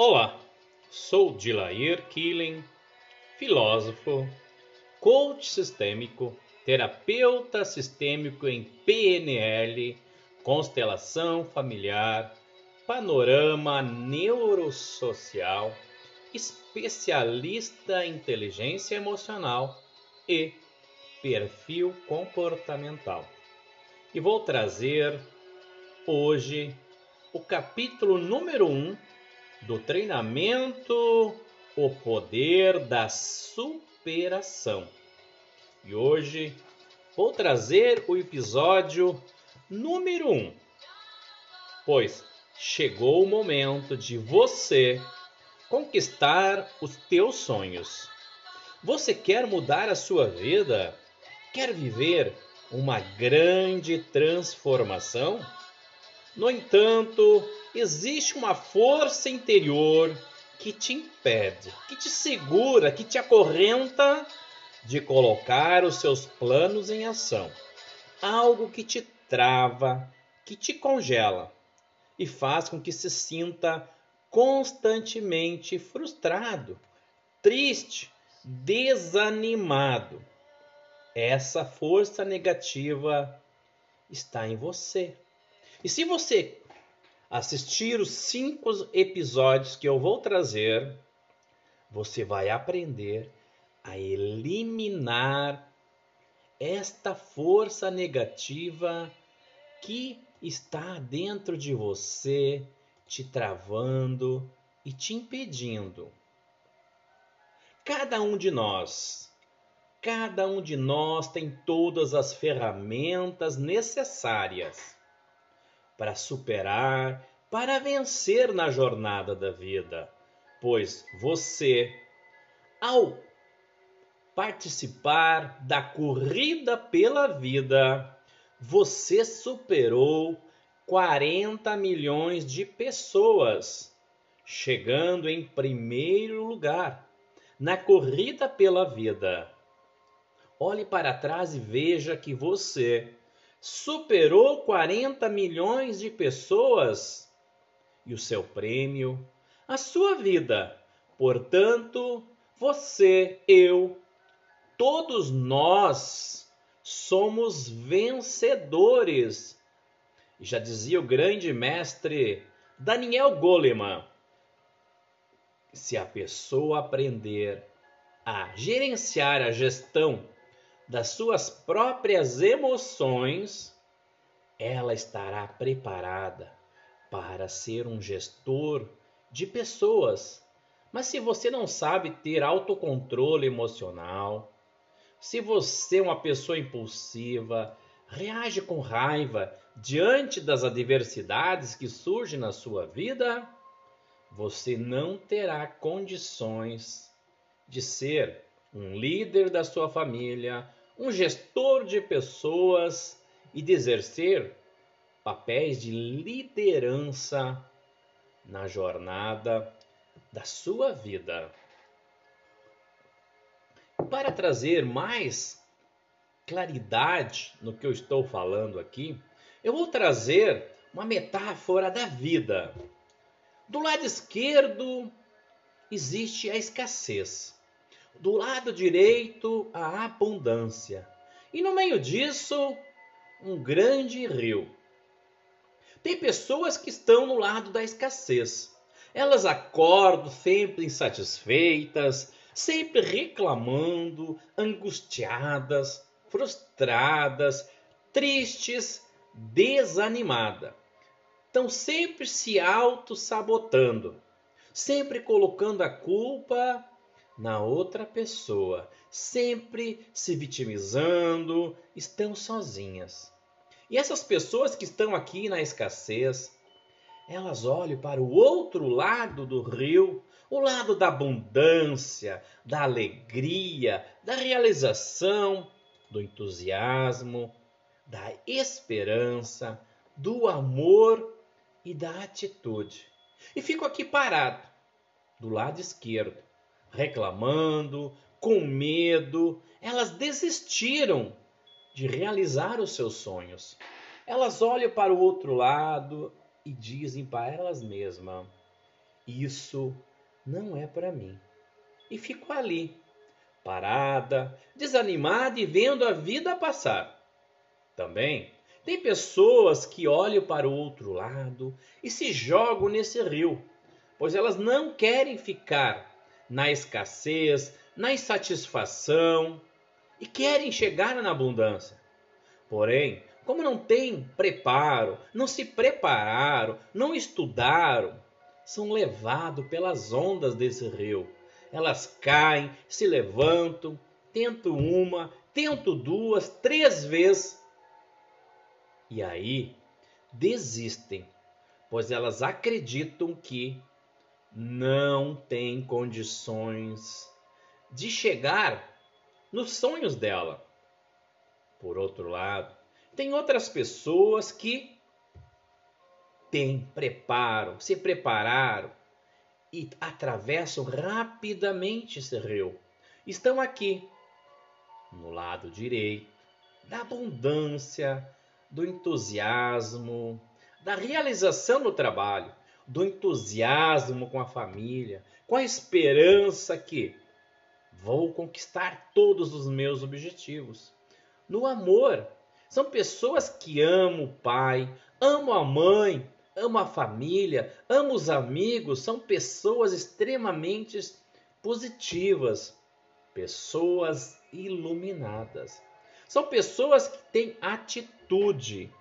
Olá, sou Dilair Killing, filósofo, coach sistêmico, terapeuta sistêmico em PNL, constelação familiar, panorama neurosocial, especialista em inteligência emocional e perfil comportamental. E vou trazer hoje o capítulo número 1 um do treinamento O Poder da Superação. E hoje vou trazer o episódio número 1. Um, pois chegou o momento de você conquistar os teus sonhos. Você quer mudar a sua vida? Quer viver uma grande transformação? No entanto, existe uma força interior que te impede, que te segura, que te acorrenta de colocar os seus planos em ação. Algo que te trava, que te congela e faz com que se sinta constantemente frustrado, triste, desanimado. Essa força negativa está em você. E se você assistir os cinco episódios que eu vou trazer, você vai aprender a eliminar esta força negativa que está dentro de você, te travando e te impedindo. Cada um de nós, cada um de nós tem todas as ferramentas necessárias para superar, para vencer na jornada da vida, pois você, ao participar da corrida pela vida, você superou 40 milhões de pessoas, chegando em primeiro lugar na corrida pela vida. Olhe para trás e veja que você superou 40 milhões de pessoas e o seu prêmio, a sua vida. Portanto, você, eu, todos nós somos vencedores. Já dizia o grande mestre Daniel Goleman: se a pessoa aprender a gerenciar a gestão das suas próprias emoções, ela estará preparada para ser um gestor de pessoas. Mas se você não sabe ter autocontrole emocional, se você é uma pessoa impulsiva, reage com raiva diante das adversidades que surgem na sua vida, você não terá condições de ser um líder da sua família, um gestor de pessoas e de exercer papéis de liderança na jornada da sua vida. Para trazer mais claridade no que eu estou falando aqui, eu vou trazer uma metáfora da vida. Do lado esquerdo existe a escassez do lado direito a abundância, e no meio disso, um grande rio. Tem pessoas que estão no lado da escassez. Elas acordam sempre insatisfeitas, sempre reclamando, angustiadas, frustradas, tristes, desanimadas. Estão sempre se auto-sabotando, sempre colocando a culpa na outra pessoa, sempre se vitimizando, estão sozinhas. E essas pessoas que estão aqui na escassez, elas olham para o outro lado do rio, o lado da abundância, da alegria, da realização, do entusiasmo, da esperança, do amor e da atitude. E fico aqui parado, do lado esquerdo, reclamando, com medo, elas desistiram de realizar os seus sonhos. Elas olham para o outro lado e dizem para elas mesmas: Isso não é para mim. E fico ali, parada, desanimada e vendo a vida passar. Também tem pessoas que olham para o outro lado e se jogam nesse rio, pois elas não querem ficar na escassez, na insatisfação e querem chegar na abundância. Porém, como não têm preparo, não se prepararam, não estudaram, são levados pelas ondas desse rio. Elas caem, se levantam, tentam uma, tentam duas, três vezes e aí desistem, pois elas acreditam que não têm condições de chegar nos sonhos dela. Por outro lado, tem outras pessoas que têm preparo, se prepararam e atravessam rapidamente esse rio. Estão aqui, no lado direito, da abundância, do entusiasmo, da realização no trabalho, do entusiasmo com a família, com a esperança que vou conquistar todos os meus objetivos. No amor, são pessoas que amam o pai, amam a mãe, amam a família, amam os amigos, são pessoas extremamente positivas, pessoas iluminadas. São pessoas que têm atitude,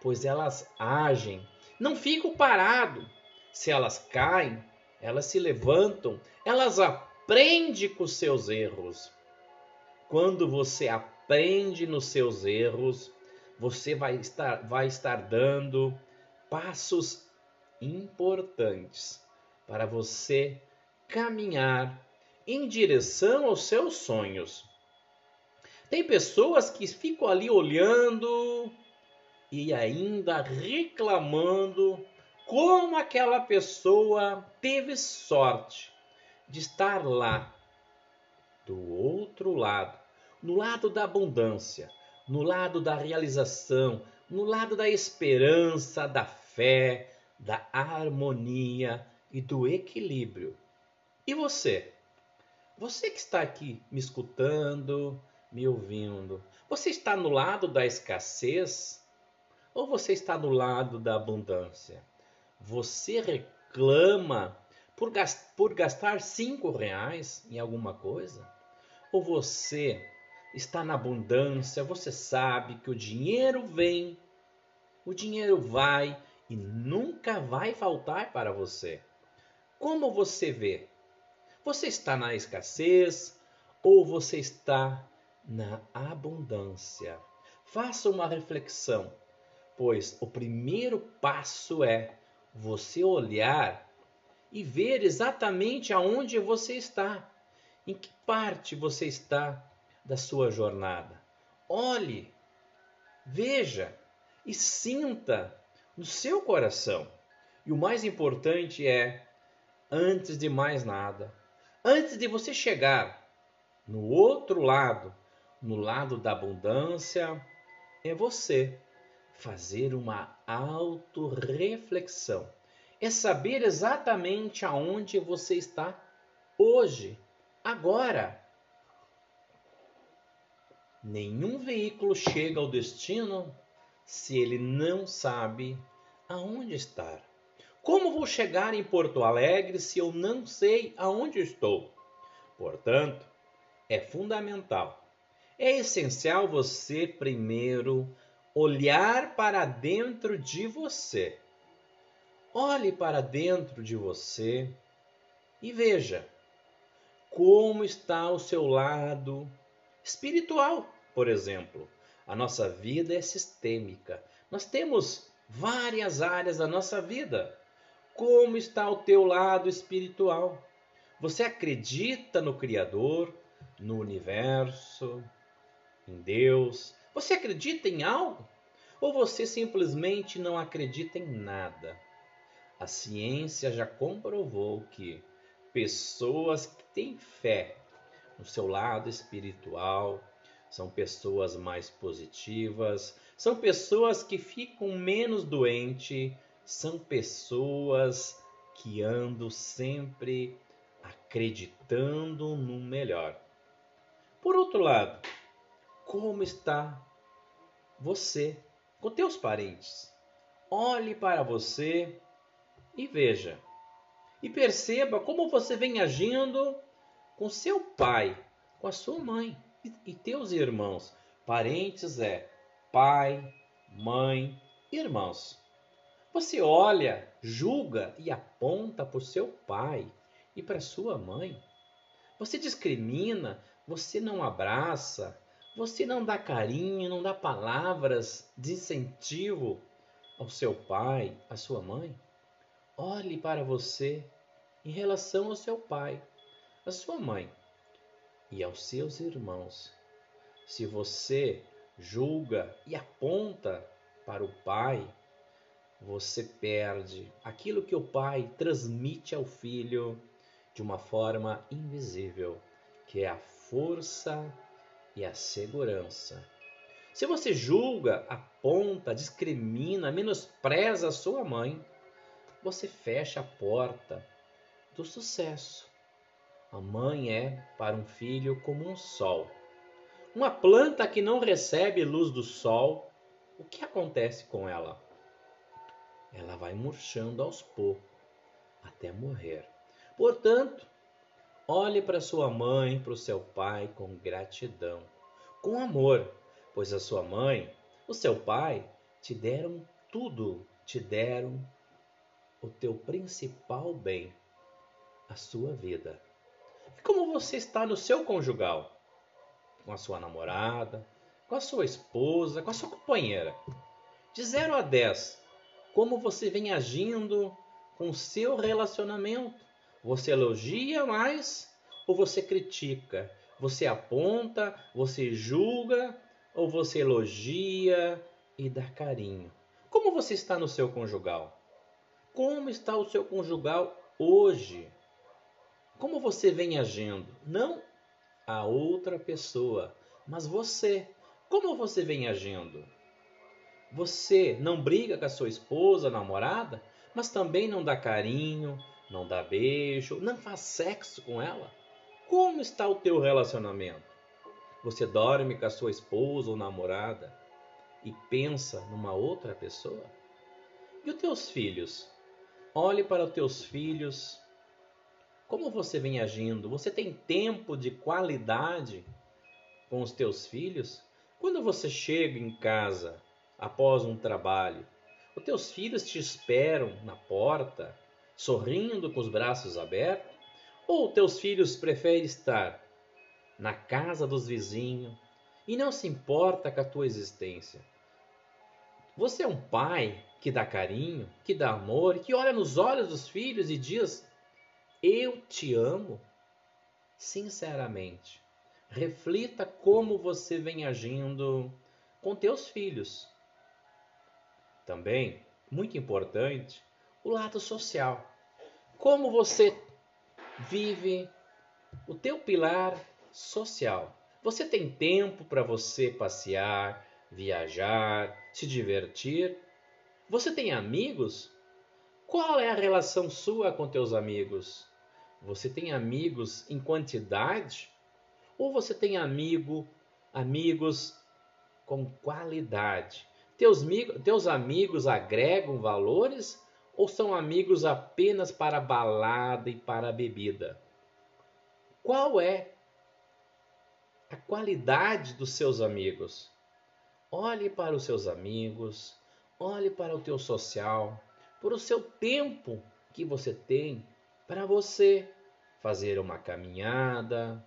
pois elas agem, não ficam parados. Se elas caem, elas se levantam, elas aprendem com seus erros. Quando você aprende nos seus erros, você vai estar, vai estar dando passos importantes para você caminhar em direção aos seus sonhos. Tem pessoas que ficam ali olhando e ainda reclamando como aquela pessoa teve sorte de estar lá do outro lado, no lado da abundância, no lado da realização, no lado da esperança, da fé, da harmonia e do equilíbrio. E você? Você que está aqui me escutando, me ouvindo, você está no lado da escassez ou você está no lado da abundância? Você reclama por, gastar, por gastar cinco reais em alguma coisa? Ou você está na abundância, você sabe que o dinheiro vem, o dinheiro vai e nunca vai faltar para você? Como você vê? Você está na escassez ou você está na abundância. Faça uma reflexão, pois o primeiro passo é você olhar e ver exatamente aonde você está, em que parte você está da sua jornada. Olhe, veja e sinta no seu coração. E o mais importante é, antes de mais nada, antes de você chegar no outro lado, no lado da abundância é você fazer uma autorreflexão. É saber exatamente aonde você está hoje, agora. Nenhum veículo chega ao destino se ele não sabe aonde estar. Como vou chegar em Porto Alegre se eu não sei aonde estou? Portanto, é fundamental é essencial você primeiro olhar para dentro de você. Olhe para dentro de você e veja como está o seu lado espiritual, por exemplo. A nossa vida é sistêmica. Nós temos várias áreas da nossa vida. Como está o teu lado espiritual? Você acredita no Criador, no universo, em Deus? Você acredita em algo? Ou você simplesmente não acredita em nada? A ciência já comprovou que pessoas que têm fé no seu lado espiritual são pessoas mais positivas, são pessoas que ficam menos doentes, são pessoas que ando sempre acreditando no melhor. Por outro lado, como está você com teus parentes? Olhe para você e veja. E perceba como você vem agindo com seu pai, com a sua mãe e teus irmãos. Parentes é pai, mãe, irmãos. Você olha, julga e aponta para o seu pai e para sua mãe. Você discrimina, você não abraça, você não dá carinho, não dá palavras de incentivo ao seu pai, à sua mãe. Olhe para você em relação ao seu pai, à sua mãe e aos seus irmãos. Se você julga e aponta para o pai, você perde aquilo que o pai transmite ao filho de uma forma invisível, que é a força e a segurança. Se você julga, aponta, discrimina, menospreza a sua mãe, você fecha a porta do sucesso. A mãe é para um filho como um sol. Uma planta que não recebe luz do sol, o que acontece com ela? Ela vai murchando aos poucos até morrer. Portanto, olhe para sua mãe, para o seu pai com gratidão, com amor, pois a sua mãe, o seu pai te deram tudo, te deram o teu principal bem, a sua vida. E como você está no seu conjugal? com a sua namorada, com a sua esposa, com a sua companheira. De 0 a 10, como você vem agindo com o seu relacionamento? Você elogia mais ou você critica? Você aponta, você julga ou você elogia e dá carinho? Como você está no seu conjugal? Como está o seu conjugal hoje? Como você vem agindo? Não a outra pessoa, mas você. Como você vem agindo? Você não briga com a sua esposa, namorada, mas também não dá carinho, não dá beijo, não faz sexo com ela? Como está o teu relacionamento? Você dorme com a sua esposa ou namorada e pensa numa outra pessoa? E os teus filhos? Olhe para os teus filhos como você vem agindo? Você tem tempo de qualidade com os teus filhos? Quando você chega em casa após um trabalho, os teus filhos te esperam na porta, sorrindo com os braços abertos? Ou teus filhos preferem estar na casa dos vizinhos e não se importa com a tua existência? Você é um pai que dá carinho, que dá amor, que olha nos olhos dos filhos e diz eu te amo? Sinceramente, reflita como você vem agindo com teus filhos. Também, muito importante, o lado social. Como você vive o teu pilar social. Você tem tempo para você passear, viajar, se divertir? Você tem amigos? Qual é a relação sua com teus amigos? Você tem amigos em quantidade ou você tem amigo, amigos com qualidade? Teus, teus amigos agregam valores ou são amigos apenas para balada e para bebida? Qual é a qualidade dos seus amigos? Olhe para os seus amigos, olhe para o teu social, por o seu tempo que você tem para você fazer uma caminhada,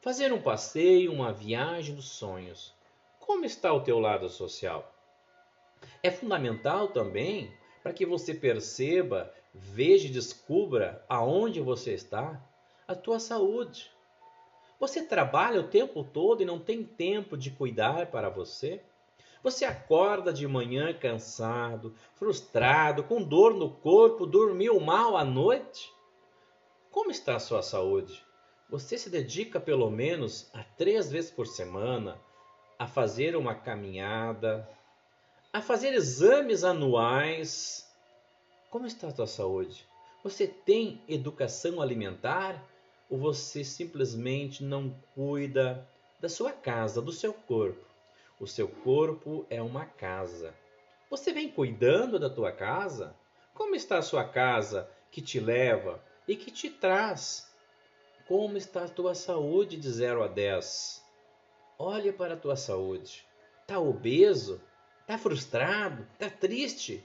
fazer um passeio, uma viagem dos sonhos. Como está o teu lado social? É fundamental também para que você perceba, veja e descubra aonde você está, a tua saúde. Você trabalha o tempo todo e não tem tempo de cuidar para você? Você acorda de manhã cansado, frustrado, com dor no corpo, dormiu mal à noite? Como está a sua saúde? Você se dedica pelo menos a três vezes por semana a fazer uma caminhada, a fazer exames anuais? Como está a tua saúde? Você tem educação alimentar ou você simplesmente não cuida da sua casa, do seu corpo? O seu corpo é uma casa. Você vem cuidando da tua casa? Como está a sua casa que te leva e que te traz? Como está a tua saúde de 0 a 10? Olhe para a tua saúde. Está obeso? Está frustrado? Está triste?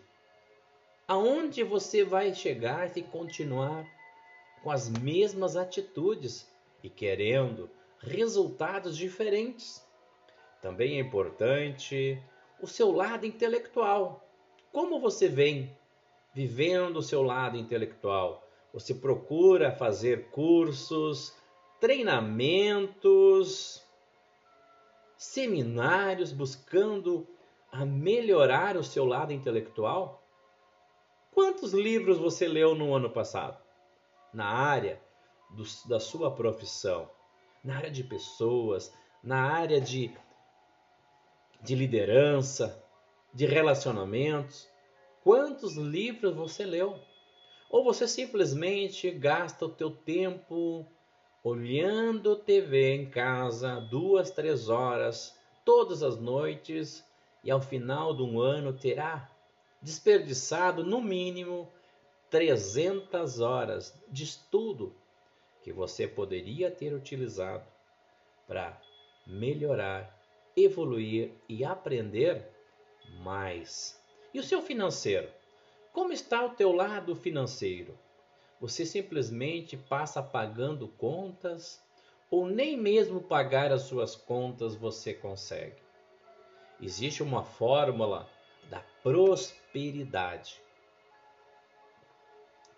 Aonde você vai chegar se continuar com as mesmas atitudes e querendo resultados diferentes? Também é importante o seu lado intelectual. Como você vem vivendo o seu lado intelectual? Você procura fazer cursos, treinamentos, seminários buscando a melhorar o seu lado intelectual? Quantos livros você leu no ano passado? Na área do, da sua profissão, na área de pessoas, na área de de liderança, de relacionamentos. Quantos livros você leu? Ou você simplesmente gasta o teu tempo olhando TV em casa duas, três horas todas as noites e ao final de um ano terá desperdiçado no mínimo 300 horas de estudo que você poderia ter utilizado para melhorar evoluir e aprender mais. E o seu financeiro? Como está o teu lado financeiro? Você simplesmente passa pagando contas ou nem mesmo pagar as suas contas você consegue? Existe uma fórmula da prosperidade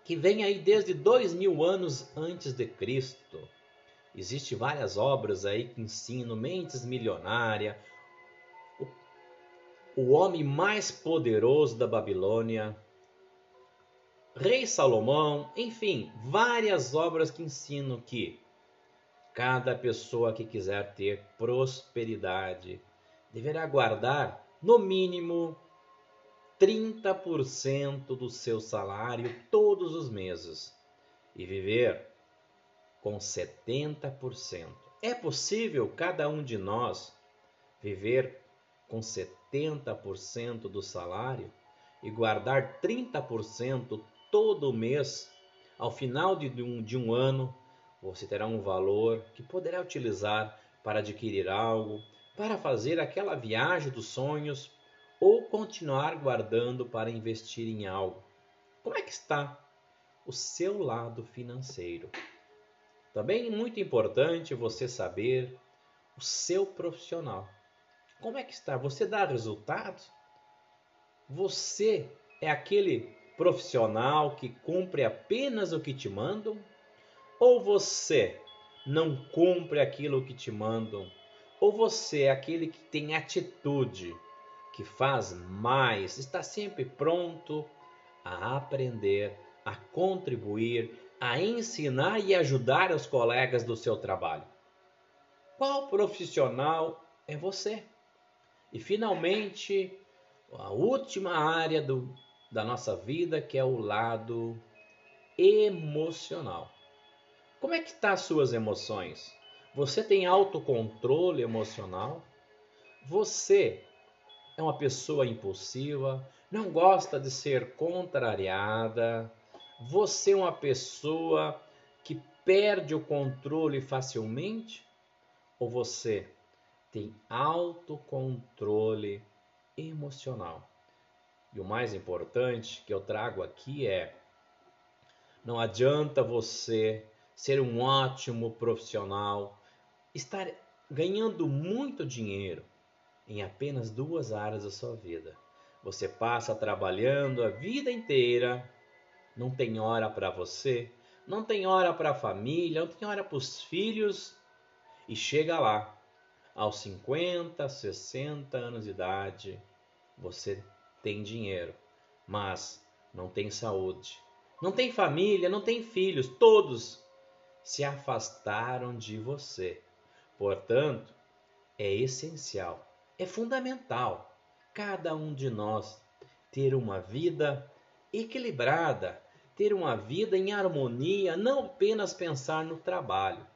que vem aí desde dois mil anos antes de Cristo. Existem várias obras aí que ensinam mentes milionárias, o, o homem mais poderoso da Babilônia, Rei Salomão, enfim, várias obras que ensinam que cada pessoa que quiser ter prosperidade deverá guardar no mínimo 30% do seu salário todos os meses e viver com 70%. É possível cada um de nós viver com 70% do salário e guardar 30% todo mês? Ao final de um, de um ano, você terá um valor que poderá utilizar para adquirir algo, para fazer aquela viagem dos sonhos ou continuar guardando para investir em algo. Como é que está o seu lado financeiro? Também é muito importante você saber o seu profissional. Como é que está? Você dá resultados? Você é aquele profissional que cumpre apenas o que te mandam? Ou você não cumpre aquilo que te mandam? Ou você é aquele que tem atitude, que faz mais, está sempre pronto a aprender, a contribuir, a ensinar e ajudar os colegas do seu trabalho? Qual profissional é você? E finalmente, a última área do, da nossa vida, que é o lado emocional. Como é que tá as suas emoções? Você tem autocontrole emocional? Você é uma pessoa impulsiva? Não gosta de ser contrariada? Você é uma pessoa que perde o controle facilmente? Ou você tem autocontrole emocional? E o mais importante que eu trago aqui é: não adianta você ser um ótimo profissional, estar ganhando muito dinheiro em apenas duas áreas da sua vida. Você passa trabalhando a vida inteira não tem hora para você, não tem hora para a família, não tem hora para os filhos e chega lá, aos 50, 60 anos de idade, você tem dinheiro, mas não tem saúde, não tem família, não tem filhos, todos se afastaram de você. Portanto, é essencial, é fundamental cada um de nós ter uma vida equilibrada, ter uma vida em harmonia, não apenas pensar no trabalho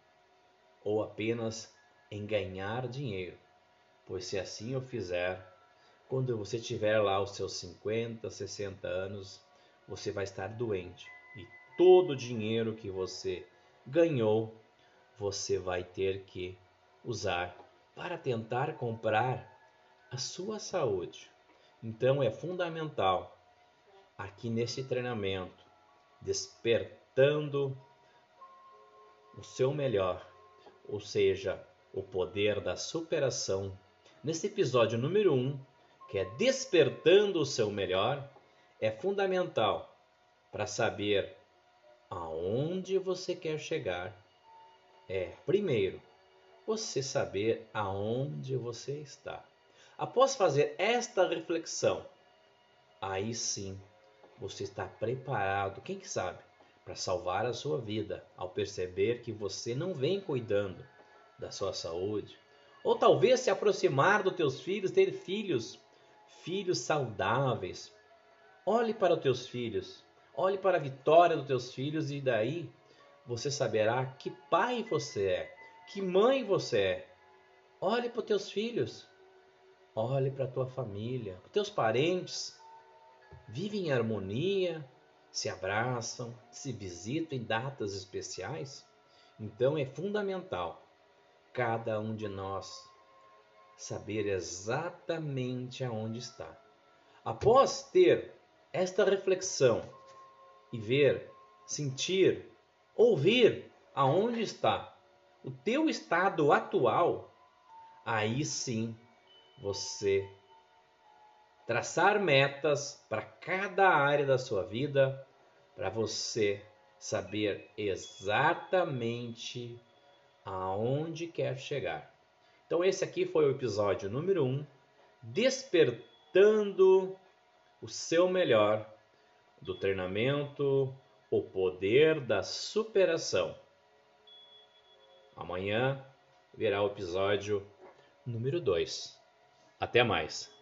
ou apenas em ganhar dinheiro. Pois se assim eu fizer, quando você tiver lá os seus 50, 60 anos, você vai estar doente e todo o dinheiro que você ganhou, você vai ter que usar para tentar comprar a sua saúde. Então é fundamental aqui nesse treinamento, despertando o seu melhor, ou seja, o poder da superação. Nesse episódio número 1, um, que é despertando o seu melhor, é fundamental para saber aonde você quer chegar. É, primeiro, você saber aonde você está. Após fazer esta reflexão, aí sim você está preparado, quem sabe, para salvar a sua vida ao perceber que você não vem cuidando da sua saúde, ou talvez se aproximar dos teus filhos, ter filhos, filhos saudáveis. Olhe para os teus filhos, olhe para a vitória dos teus filhos e daí você saberá que pai você é, que mãe você é. Olhe para os teus filhos, olhe para a tua família, para os teus parentes. Vivem em harmonia, se abraçam, se visitam em datas especiais. Então é fundamental cada um de nós saber exatamente aonde está. Após ter esta reflexão e ver, sentir, ouvir aonde está o teu estado atual, aí sim você traçar metas para cada área da sua vida, para você saber exatamente aonde quer chegar. Então esse aqui foi o episódio número 1, um, despertando o seu melhor do treinamento O Poder da Superação. Amanhã virá o episódio número 2. Até mais.